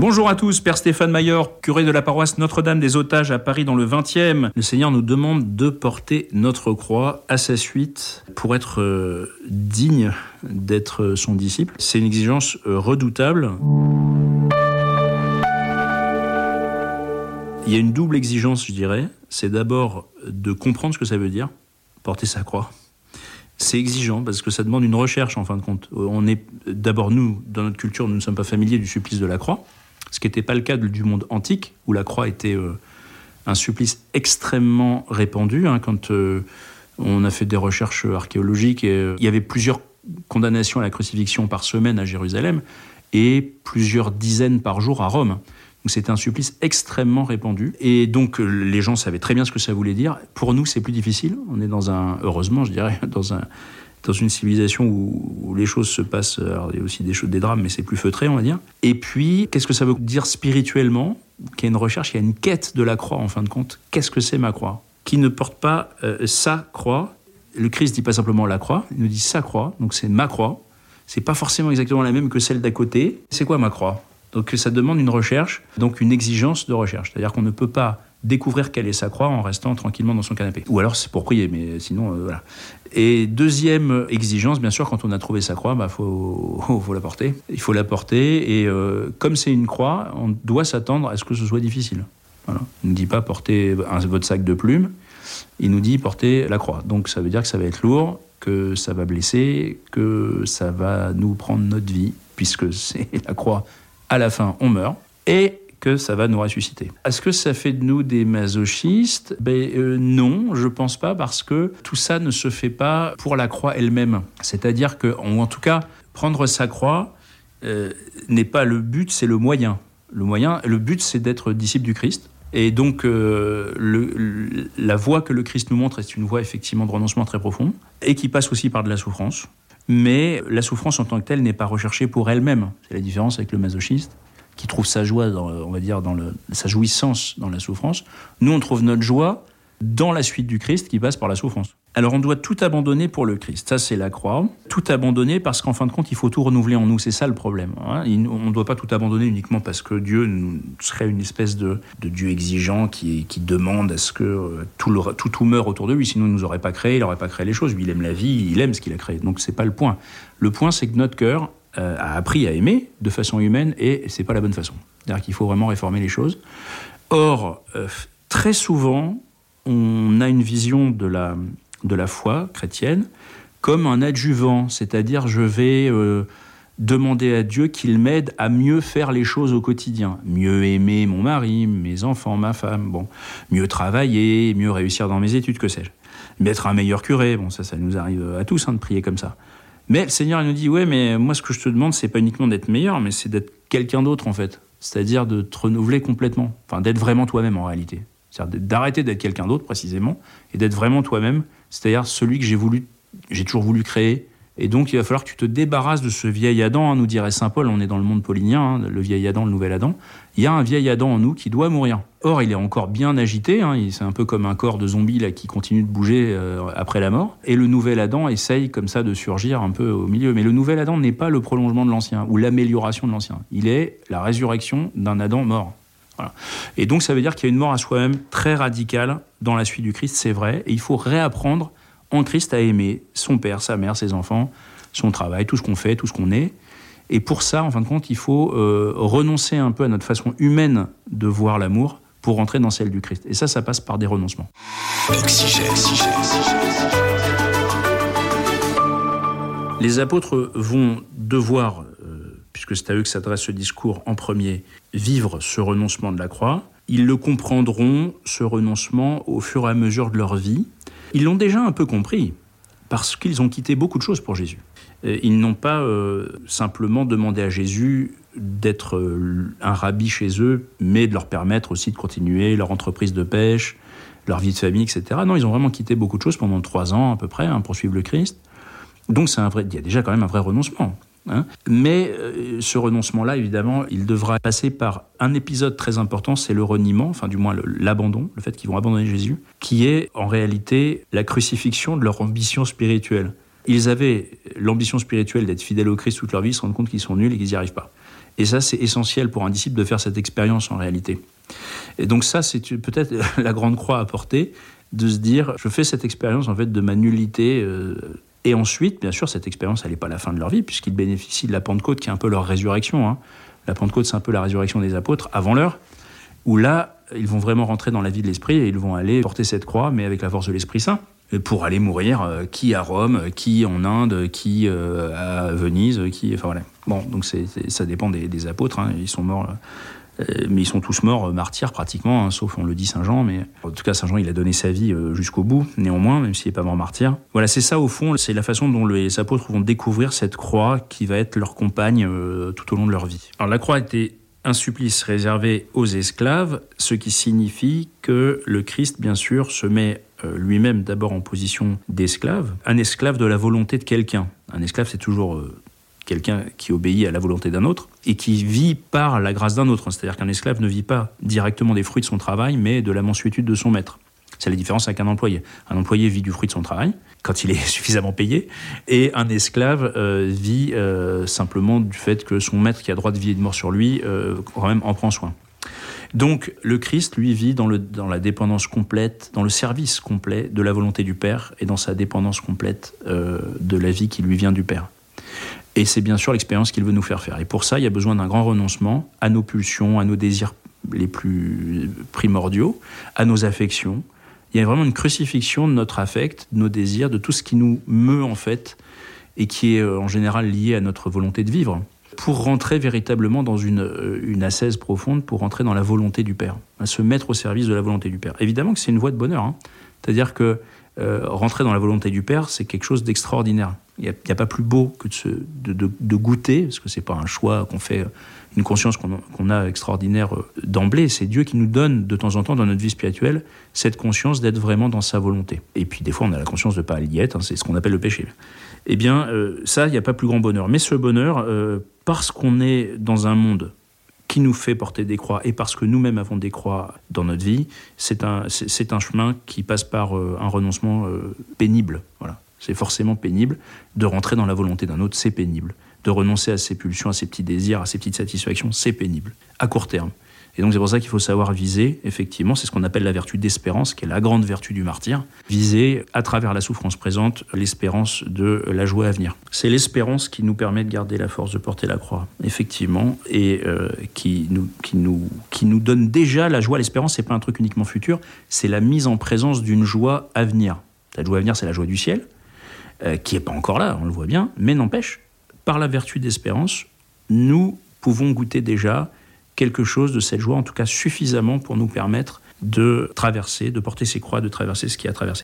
Bonjour à tous, Père Stéphane Maillard, curé de la paroisse Notre-Dame des Otages à Paris dans le 20e. Le Seigneur nous demande de porter notre croix à sa suite pour être euh, digne d'être son disciple. C'est une exigence euh, redoutable. Il y a une double exigence, je dirais. C'est d'abord de comprendre ce que ça veut dire, porter sa croix. C'est exigeant parce que ça demande une recherche en fin de compte. On est d'abord nous, dans notre culture, nous ne sommes pas familiers du supplice de la croix, ce qui n'était pas le cas du monde antique où la croix était euh, un supplice extrêmement répandu. Hein, quand euh, on a fait des recherches archéologiques, euh, il y avait plusieurs condamnations à la crucifixion par semaine à Jérusalem et plusieurs dizaines par jour à Rome. Donc c'était un supplice extrêmement répandu. Et donc les gens savaient très bien ce que ça voulait dire. Pour nous, c'est plus difficile. On est dans un, heureusement, je dirais, dans un dans une civilisation où, les choses se passent, il y a aussi des choses, des drames, mais c'est plus feutré, on va dire. Et puis, qu'est-ce que ça veut dire spirituellement Qu'il y a une recherche, il y a une quête de la croix, en fin de compte? Qu'est-ce que c'est ma croix? Qui ne porte pas euh, sa croix. Le Christ dit pas simplement la croix, il nous dit sa croix, donc c'est ma croix. C'est pas forcément exactement la même que celle d'à côté. C'est quoi ma croix? Donc ça demande une recherche, donc une exigence de recherche. C'est-à-dire qu'on ne peut pas découvrir quelle est sa croix en restant tranquillement dans son canapé. Ou alors c'est pour prier, mais sinon, euh, voilà. Et deuxième exigence, bien sûr, quand on a trouvé sa croix, il bah, faut, faut la porter. Il faut la porter, et euh, comme c'est une croix, on doit s'attendre à ce que ce soit difficile. Voilà. Il ne dit pas porter votre sac de plumes, il nous dit porter la croix. Donc ça veut dire que ça va être lourd, que ça va blesser, que ça va nous prendre notre vie, puisque c'est la croix à la fin, on meurt, et que ça va nous ressusciter. Est-ce que ça fait de nous des masochistes? Ben, euh, Non, je pense pas, parce que tout ça ne se fait pas pour la croix elle-même. C'est-à-dire que, en tout cas, prendre sa croix euh, n'est pas le but, c'est le moyen. Le moyen, le but, c'est d'être disciple du Christ. Et donc, euh, la voie que le Christ nous montre est une voie effectivement de renoncement très profonde, et qui passe aussi par de la souffrance mais la souffrance en tant que telle n'est pas recherchée pour elle-même. C'est la différence avec le masochiste, qui trouve sa joie, on va dire, dans sa jouissance dans la souffrance. Nous, on trouve notre joie dans la suite du Christ qui passe par la souffrance. Alors on doit tout abandonner pour le Christ. Ça, c'est la croix. Tout abandonner parce qu'en fin de compte, il faut tout renouveler en nous. C'est ça le problème. Hein. On ne doit pas tout abandonner uniquement parce que Dieu serait une espèce de, Dieu exigeant qui, demande à ce que euh, tout, tout, tout meure autour de lui. Sinon, il ne nous aurait pas créé, il n'aurait pas créé les choses. Lui, il aime la vie, il aime ce qu'il a créé. Donc, c'est pas le point. Le point, c'est que notre cœur euh, a appris à aimer de façon humaine et c'est pas la bonne façon. C'est-à-dire qu'il faut vraiment réformer les choses. Or, euh, très souvent, on a une vision de la de la foi chrétienne comme un adjuvant, c'est-à-dire je vais euh, demander à Dieu qu'il m'aide à mieux faire les choses au quotidien, mieux aimer mon mari, mes enfants, ma femme, bon, mieux travailler, mieux réussir dans mes études, que sais-je, être un meilleur curé, bon ça ça nous arrive à tous hein, de prier comme ça. Mais le Seigneur il nous dit ouais mais moi ce que je te demande c'est pas uniquement d'être meilleur, mais c'est d'être quelqu'un d'autre en fait, c'est-à-dire de te renouveler complètement, enfin d'être vraiment toi-même en réalité, c'est-à-dire d'arrêter d'être quelqu'un d'autre précisément et d'être vraiment toi-même. C'est-à-dire celui que j'ai voulu, j'ai toujours voulu créer. Et donc, il va falloir que tu te débarrasses de ce vieil Adam, hein, nous dirait saint Paul. On est dans le monde paulinien, hein, le vieil Adam, le nouvel Adam. Il y a un vieil Adam en nous qui doit mourir. Or, il est encore bien agité. Hein, c'est un peu comme un corps de zombie là qui continue de bouger euh, après la mort. Et le nouvel Adam essaye comme ça de surgir un peu au milieu. Mais le nouvel Adam n'est pas le prolongement de l'ancien ou l'amélioration de l'ancien. Il est la résurrection d'un Adam mort. Et donc ça veut dire qu'il y a une mort à soi-même très radicale dans la suite du Christ, c'est vrai. Et il faut réapprendre en Christ à aimer son père, sa mère, ses enfants, son travail, tout ce qu'on fait, tout ce qu'on est. Et pour ça, en fin de compte, il faut euh, renoncer un peu à notre façon humaine de voir l'amour pour rentrer dans celle du Christ. Et ça, ça passe par des renoncements. Les apôtres vont devoir puisque c'est à eux que s'adresse ce discours en premier, vivre ce renoncement de la croix. Ils le comprendront, ce renoncement, au fur et à mesure de leur vie. Ils l'ont déjà un peu compris, parce qu'ils ont quitté beaucoup de choses pour Jésus. Ils n'ont pas euh, simplement demandé à Jésus d'être euh, un rabbi chez eux, mais de leur permettre aussi de continuer leur entreprise de pêche, leur vie de famille, etc. Non, ils ont vraiment quitté beaucoup de choses pendant trois ans à peu près hein, pour suivre le Christ. Donc c'est un vrai, il y a déjà quand même un vrai renoncement. Hein. Mais euh, ce renoncement-là, évidemment, il devra passer par un épisode très important, c'est le reniement, enfin du moins l'abandon, le, fait qu'ils vont abandonner Jésus, qui est en réalité la crucifixion de leur ambition spirituelle. Ils avaient l'ambition spirituelle d'être fidèles au Christ toute leur vie, ils se rendent compte qu'ils sont nuls et qu'ils n'y arrivent pas. Et ça, c'est essentiel pour un disciple de faire cette expérience en réalité. Et donc ça, c'est peut-être la grande croix à porter, de se dire, je fais cette expérience en fait de ma nullité. Euh, et ensuite, bien sûr, cette expérience, elle n'est pas la fin de leur vie, puisqu'ils bénéficient de la Pentecôte, qui est un peu leur résurrection. Hein. La Pentecôte, c'est un peu la résurrection des apôtres avant l'heure, où là, ils vont vraiment rentrer dans la vie de l'Esprit et ils vont aller porter cette croix, mais avec la force de l'Esprit Saint, pour aller mourir, euh, qui à Rome, qui en Inde, qui euh, à Venise, qui... Enfin voilà. Bon, donc ça dépend des, apôtres, hein. ils sont morts euh, mais ils sont tous morts euh, martyrs pratiquement, hein, sauf on le dit Saint Jean, mais en tout cas Saint Jean il a donné sa vie euh, jusqu'au bout, néanmoins, même s'il n'est pas mort martyr. Voilà, c'est ça au fond, c'est la façon dont les apôtres vont découvrir cette croix qui va être leur compagne tout au long de leur vie. Alors la croix était un supplice réservé aux esclaves, ce qui signifie que le Christ, bien sûr, se met lui-même d'abord en position d'esclave, un esclave de la volonté de quelqu'un. Un esclave, c'est toujours quelqu'un qui obéit à la volonté d'un autre et qui vit par la grâce d'un autre. C'est-à-dire qu'un esclave ne vit pas directement des fruits de son travail, mais de la mensuétude de son maître. C'est la différence avec un employé. Un employé vit du fruit de son travail, quand il est suffisamment payé, et un esclave euh, vit euh, simplement du fait que son maître, qui a droit de vie et de mort sur lui, euh, quand même en prend soin. Donc le Christ, lui, vit dans la dépendance complète, dans le service complet de la volonté du Père et dans sa dépendance complète de la vie qui lui vient du Père. Et c'est bien sûr l'expérience qu'il veut nous faire faire. Et pour ça, il y a besoin d'un grand renoncement à nos pulsions, à nos désirs les plus primordiaux, à nos affections. Il y a vraiment une crucifixion de notre affect, de nos désirs, de tout ce qui nous meut en fait, et qui est euh, en général lié à notre volonté de vivre, pour rentrer véritablement dans une, euh, une ascèse profonde, pour rentrer dans la volonté du Père, à se mettre au service de la volonté du Père. Évidemment que c'est une voie de bonheur. Hein. C'est-à-dire que euh, rentrer dans la volonté du Père, c'est quelque chose d'extraordinaire. Il n'y a, pas plus beau que de, goûter, parce que c'est pas un choix qu'on fait, une conscience qu'on a extraordinaire euh, d'emblée. C'est Dieu qui nous donne de temps en temps dans notre vie spirituelle cette conscience d'être vraiment dans sa volonté. Et puis des fois, on a la conscience de ne pas y être, hein, c'est ce qu'on appelle le péché. Eh bien, euh, ça, il n'y a pas plus grand bonheur. Mais ce bonheur, parce qu'on est dans un monde qui nous fait porter des croix et parce que nous-mêmes avons des croix dans notre vie, c'est un, chemin qui passe par euh, un renoncement euh, pénible. Voilà. C'est forcément pénible. De rentrer dans la volonté d'un autre, c'est pénible. De renoncer à ses pulsions, à ses petits désirs, à ses petites satisfactions, c'est pénible. À court terme. Et donc c'est pour ça qu'il faut savoir viser, effectivement, c'est ce qu'on appelle la vertu d'espérance, qui est la grande vertu du martyr, viser à travers la souffrance présente l'espérance de la joie à venir. C'est l'espérance qui nous permet de garder la force de porter la croix, effectivement, et euh, qui, nous, donne déjà la joie. L'espérance, c'est pas un truc uniquement futur, c'est la mise en présence d'une joie à venir. La joie à venir, c'est la joie du ciel, euh, qui n'est pas encore là, on le voit bien, mais n'empêche, par la vertu d'espérance, nous pouvons goûter déjà quelque chose de cette joie, en tout cas suffisamment pour nous permettre de traverser, de porter ses croix, de traverser ce qui a traversé.